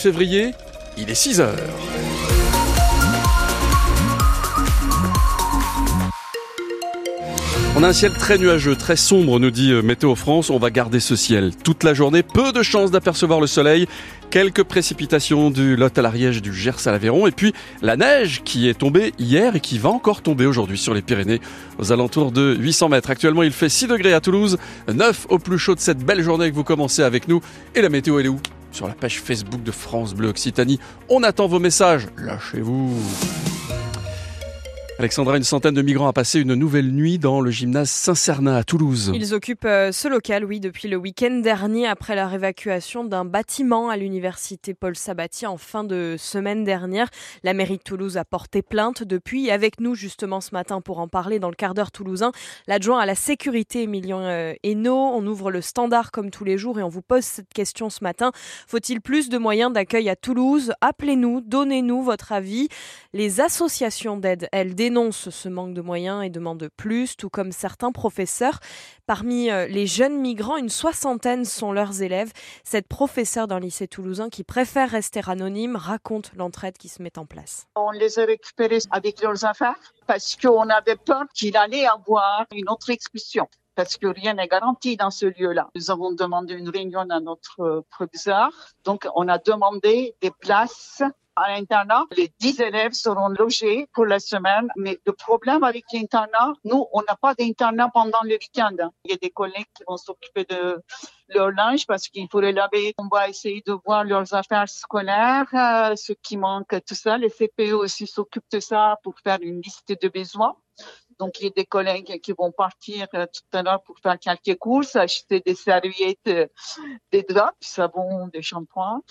février, il est 6 heures. On a un ciel très nuageux, très sombre, nous dit euh, Météo France. On va garder ce ciel toute la journée. Peu de chances d'apercevoir le soleil. Quelques précipitations du Lot à l'Ariège, du Gers à l'Aveyron. Et puis la neige qui est tombée hier et qui va encore tomber aujourd'hui sur les Pyrénées aux alentours de 800 mètres. Actuellement, il fait 6 degrés à Toulouse, 9 au plus chaud de cette belle journée que vous commencez avec nous. Et la météo, elle est où? Sur la page Facebook de France Bleu Occitanie. On attend vos messages. Lâchez-vous. Alexandra, une centaine de migrants a passé une nouvelle nuit dans le gymnase Saint-Cernin à Toulouse. Ils occupent euh, ce local, oui, depuis le week-end dernier après la réévacuation d'un bâtiment à l'université Paul Sabatier en fin de semaine dernière. La mairie de Toulouse a porté plainte depuis. Avec nous, justement, ce matin pour en parler dans le quart d'heure toulousain, l'adjoint à la sécurité, Emilien euh, Hainaut. On ouvre le standard comme tous les jours et on vous pose cette question ce matin. Faut-il plus de moyens d'accueil à Toulouse? Appelez-nous, donnez-nous votre avis. Les associations d'aide, elles, dénonce ce manque de moyens et demande plus, tout comme certains professeurs. Parmi euh, les jeunes migrants, une soixantaine sont leurs élèves. Cette professeure d'un lycée toulousain qui préfère rester anonyme raconte l'entraide qui se met en place. On les a récupérés avec leurs affaires parce qu'on avait peur qu'il allait avoir une autre expulsion parce que rien n'est garanti dans ce lieu-là. Nous avons demandé une réunion à notre euh, professeur. Donc, on a demandé des places à l'internat. Les 10 élèves seront logés pour la semaine. Mais le problème avec l'internat, nous, on n'a pas d'internat pendant le week-end. Il y a des collègues qui vont s'occuper de leur linge parce qu'il faut les laver. On va essayer de voir leurs affaires scolaires, euh, ce qui manque, tout ça. Les CPE aussi s'occupent de ça pour faire une liste de besoins. Donc, il y a des collègues qui vont partir euh, tout à l'heure pour faire quelques courses, acheter des serviettes, euh, des draps, du savon, des shampoings.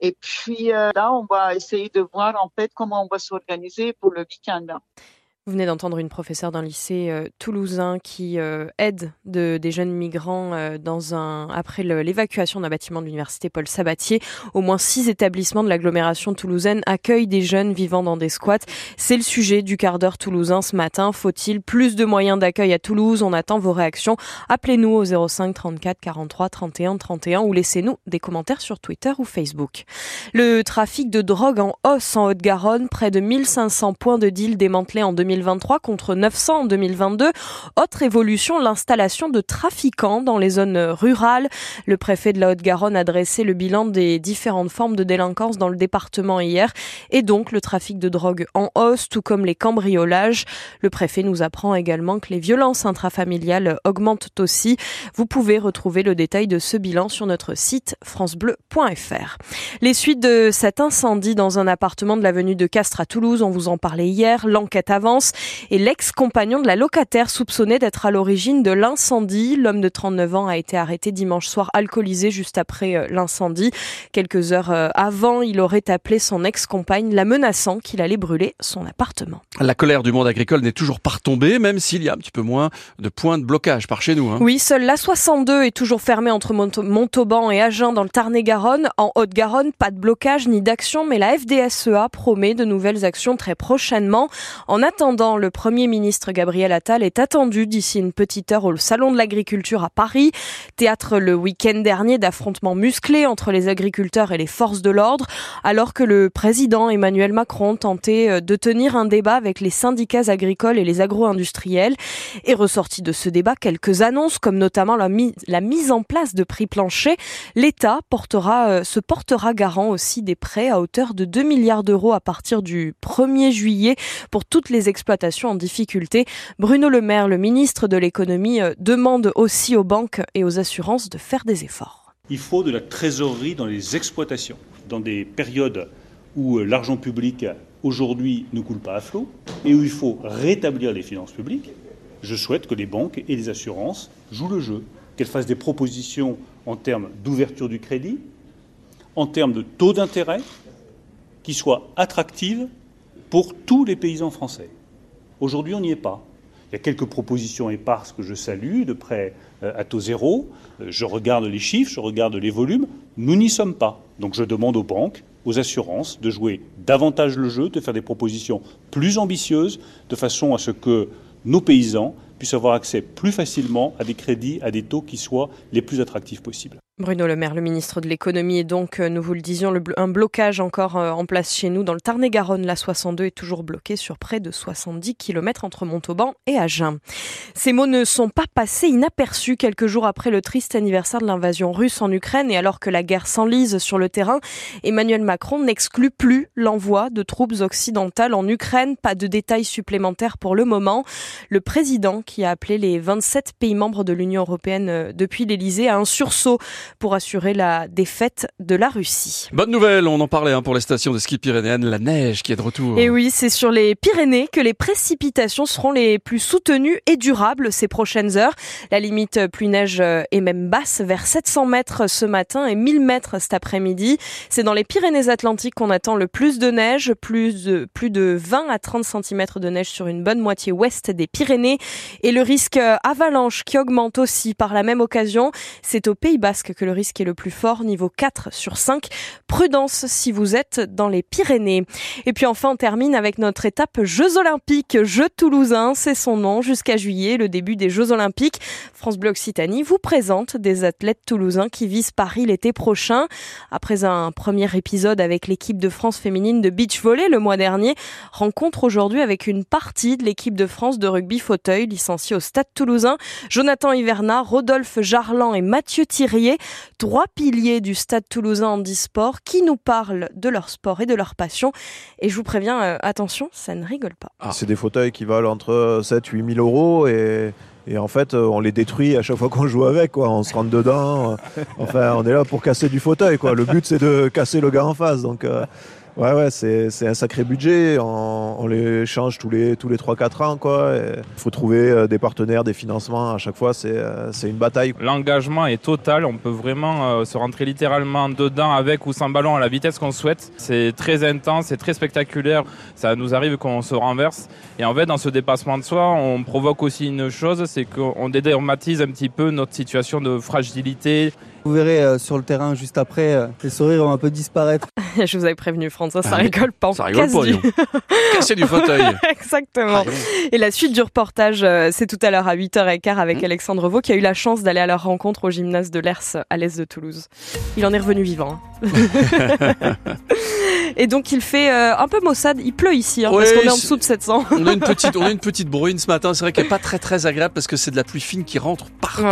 Et puis euh, là, on va essayer de voir en fait comment on va s'organiser pour le week-end. Vous venez d'entendre une professeure d'un lycée euh, toulousain qui euh, aide de, des jeunes migrants euh, dans un, après l'évacuation d'un bâtiment de l'université Paul Sabatier. Au moins six établissements de l'agglomération toulousaine accueillent des jeunes vivant dans des squats. C'est le sujet du quart d'heure toulousain ce matin. Faut-il plus de moyens d'accueil à Toulouse? On attend vos réactions. Appelez-nous au 05 34 43 31 31 ou laissez-nous des commentaires sur Twitter ou Facebook. Le trafic de drogue en hausse en Haute-Garonne. Près de 1500 points de deal démantelés en 2020 2023 contre 900 en 2022. Autre évolution, l'installation de trafiquants dans les zones rurales. Le préfet de la Haute-Garonne a dressé le bilan des différentes formes de délinquance dans le département hier et donc le trafic de drogue en hausse, tout comme les cambriolages. Le préfet nous apprend également que les violences intrafamiliales augmentent aussi. Vous pouvez retrouver le détail de ce bilan sur notre site francebleu.fr. Les suites de cet incendie dans un appartement de l'avenue de Castres à Toulouse, on vous en parlait hier, l'enquête avance et l'ex-compagnon de la locataire soupçonné d'être à l'origine de l'incendie. L'homme de 39 ans a été arrêté dimanche soir alcoolisé juste après euh, l'incendie. Quelques heures euh, avant, il aurait appelé son ex-compagne la menaçant qu'il allait brûler son appartement. La colère du monde agricole n'est toujours pas retombée, même s'il y a un petit peu moins de points de blocage par chez nous. Hein. Oui, seule la 62 est toujours fermée entre Montauban et Agen dans le Tarn-et-Garonne. En Haute-Garonne, pas de blocage ni d'action, mais la FDSEA promet de nouvelles actions très prochainement. En attendant, le Premier ministre Gabriel Attal est attendu d'ici une petite heure au Salon de l'Agriculture à Paris. Théâtre le week-end dernier d'affrontements musclés entre les agriculteurs et les forces de l'ordre, alors que le président Emmanuel Macron tentait euh, de tenir un débat avec les syndicats agricoles et les agro-industriels. Et ressorti de ce débat quelques annonces, comme notamment la, la mise en place de prix planchers. L'État portera, euh, se portera garant aussi des prêts à hauteur de 2 milliards d'euros à partir du 1er juillet pour toutes les en difficulté. Bruno Le Maire, le ministre de l'économie, euh, demande aussi aux banques et aux assurances de faire des efforts. Il faut de la trésorerie dans les exploitations, dans des périodes où euh, l'argent public aujourd'hui ne coule pas à flot et où il faut rétablir les finances publiques. Je souhaite que les banques et les assurances jouent le jeu, qu'elles fassent des propositions en termes d'ouverture du crédit, en termes de taux d'intérêt, qui soient attractives pour tous les paysans français. Aujourd'hui, on n'y est pas. Il y a quelques propositions éparses que je salue, de près à taux zéro. Je regarde les chiffres, je regarde les volumes. Nous n'y sommes pas. Donc je demande aux banques, aux assurances de jouer davantage le jeu, de faire des propositions plus ambitieuses, de façon à ce que nos paysans puissent avoir accès plus facilement à des crédits, à des taux qui soient les plus attractifs possibles. Bruno Le Maire, le ministre de l'économie, et donc, euh, nous vous le disions, un blocage encore euh, en place chez nous dans le Tarn-et-Garonne. La 62 est toujours bloquée sur près de 70 km entre Montauban et Agen. Ces mots ne sont pas passés inaperçus quelques jours après le triste anniversaire de l'invasion russe en Ukraine et alors que la guerre s'enlise sur le terrain, Emmanuel Macron n'exclut plus l'envoi de troupes occidentales en Ukraine. Pas de détails supplémentaires pour le moment. Le président, qui a appelé les 27 pays membres de l'Union européenne euh, depuis l'Elysée à un sursaut pour assurer la défaite de la Russie. Bonne nouvelle, on en parlait hein, pour les stations de ski pyrénéennes, la neige qui est de retour. Et oui, c'est sur les Pyrénées que les précipitations seront les plus soutenues et durables ces prochaines heures. La limite pluie neige est même basse, vers 700 mètres ce matin et 1000 mètres cet après-midi. C'est dans les Pyrénées-Atlantiques qu'on attend le plus de neige, plus de, plus de 20 à 30 cm de neige sur une bonne moitié ouest des Pyrénées. Et le risque avalanche qui augmente aussi par la même occasion, c'est au Pays Basque que le risque est le plus fort, niveau 4 sur 5. Prudence si vous êtes dans les Pyrénées. Et puis enfin, on termine avec notre étape Jeux Olympiques. Jeux Toulousain, c'est son nom, jusqu'à juillet, le début des Jeux Olympiques. France Bleu Occitanie vous présente des athlètes toulousains qui visent Paris l'été prochain. Après un premier épisode avec l'équipe de France féminine de beach volley le mois dernier, rencontre aujourd'hui avec une partie de l'équipe de France de rugby fauteuil licenciée au Stade Toulousain. Jonathan Hiverna, Rodolphe Jarlan et Mathieu Thirier trois piliers du Stade Toulousain Handisport qui nous parlent de leur sport et de leur passion. Et je vous préviens, euh, attention, ça ne rigole pas. Ah. C'est des fauteuils qui valent entre 7 8 000 euros et et en fait, on les détruit à chaque fois qu'on joue avec, quoi. On se rentre dedans. Enfin, on est là pour casser du fauteuil, quoi. Le but, c'est de casser le gars en face. Donc, euh, Ouais, ouais, c'est un sacré budget. On, on, les change tous les, tous les 3-4 ans. Il faut trouver euh, des partenaires, des financements. À chaque fois, c'est euh, une bataille. L'engagement est total. On peut vraiment euh, se rentrer littéralement dedans avec ou sans ballon à la vitesse qu'on souhaite. C'est très intense, c'est très spectaculaire. Ça nous arrive qu'on se renverse. Et en fait, dans ce dépassement de soi, on provoque aussi une chose, c'est qu'on dédramatise un petit peu notre situation de fragilité. Vous verrez sur le terrain juste après, les sourires vont un peu disparaître. Je vous avais prévenu, François, ça, ah rigole pas. Ça rigole pas, du... Casser du fauteuil. Exactement. Et la suite du reportage, euh, c'est tout à l'heure à 8h15 avec mmh. Alexandre Vaux qui a eu la chance d'aller à leur rencontre au gymnase de l'Ers à l'est de Toulouse. Il en est revenu vivant. Et donc il fait euh, un peu maussade. Il pleut ici hein, parce qu'on est en dessous de 700. On a une petite, on a une petite bruine ce matin. C'est vrai qu'elle est pas très très agréable parce que c'est de la pluie fine qui rentre partout.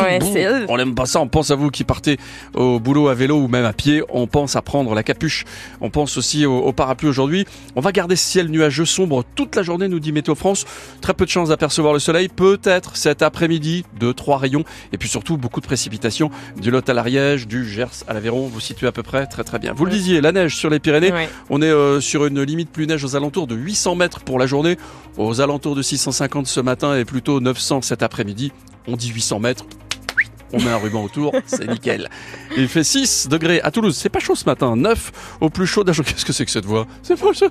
on aime pas ça. On pense à vous qui partez au boulot à vélo ou même à pied. On pense à prendre la capuche. On pense aussi au, parapluie aujourd'hui. On va garder ce ciel nuageux sombre toute la journée, nous dit Météo France. Très peu de chance d'apercevoir le soleil. Peut-être cet après-midi, deux trois rayons et puis surtout beaucoup de précipitations du Lot à l'Ariège, du Gers à l'Aveyron. Vous situez à peu près très très bien. Vous le disiez, la neige sur les Pyrénées. On est euh, sur une limite plus neige aux alentours de 800 mètres pour la journée, aux alentours de 650 ce matin et plutôt 900 cet après-midi. On dit 800 mètres, on met un ruban autour, c'est nickel. Il fait 6 degrés à Toulouse. C'est pas chaud ce matin. 9 au plus chaud d'Agen. Qu'est-ce que c'est que cette voix? C'est pas chaud.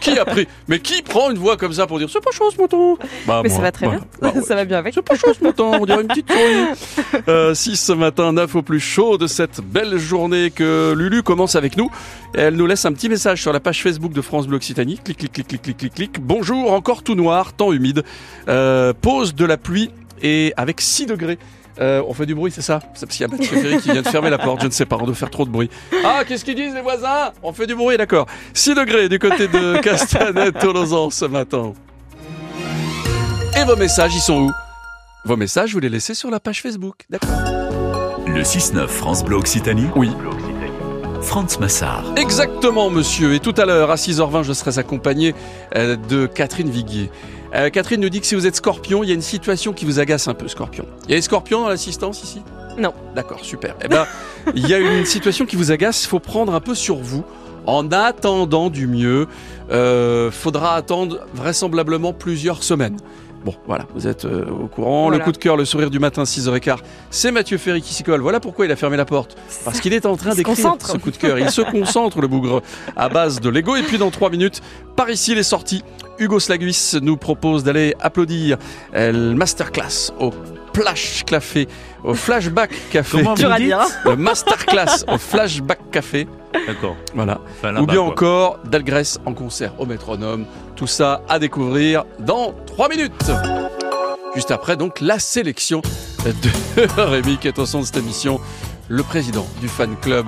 Qui a pris? Mais qui prend une voix comme ça pour dire c'est pas chaud ce matin? Bah, Mais ça va très bien. Bah ça va bien avec. C'est pas chaud ce matin. On dirait une petite souris. Euh, 6 ce matin, 9 au plus chaud de cette belle journée que Lulu commence avec nous. Elle nous laisse un petit message sur la page Facebook de France Bleu Occitanie. Clic, clic, clic, clic, clic, clic, clic. Bonjour, encore tout noir, temps humide. Euh, pause de la pluie et avec 6 degrés. Euh, on fait du bruit, c'est ça C'est parce qu'il y a Mathieu Ferry qui vient de fermer la porte, je ne sais pas, on doit faire trop de bruit. Ah, qu'est-ce qu'ils disent les voisins On fait du bruit, d'accord. 6 degrés du côté de Castanet, Tolosan ce matin. Et vos messages, ils sont où Vos messages, vous les laissez sur la page Facebook, d'accord Le 6-9 France Bleu Occitanie Oui. France Massard. Exactement, monsieur. Et tout à l'heure, à 6h20, je serai accompagné euh, de Catherine Viguier. Euh, Catherine nous dit que si vous êtes scorpion, il y a une situation qui vous agace un peu, scorpion. Il y a des scorpions dans l'assistance ici? Non. D'accord, super. Eh ben, il y a une situation qui vous agace, il faut prendre un peu sur vous. En attendant du mieux, euh, faudra attendre vraisemblablement plusieurs semaines. Bon, voilà, vous êtes euh, au courant. Le coup de cœur, le sourire du matin, 6h15. C'est Mathieu Ferry qui s'y colle. Voilà pourquoi il a fermé la porte. Parce qu'il est en train d'écrire ce coup de cœur. Il se concentre, le bougre, à base de Lego. Et puis dans 3 minutes, par ici, il est sorti. Hugo Slaguis nous propose d'aller applaudir le masterclass au Flash Café, au Flashback Café. Comment Le masterclass au Flashback Café. D'accord. Voilà. Ou bien encore Dalgrès en concert au métronome. Tout ça à découvrir dans 3 minutes. Juste après, donc, la sélection de Rémi qui est au son de cette émission. le président du fan club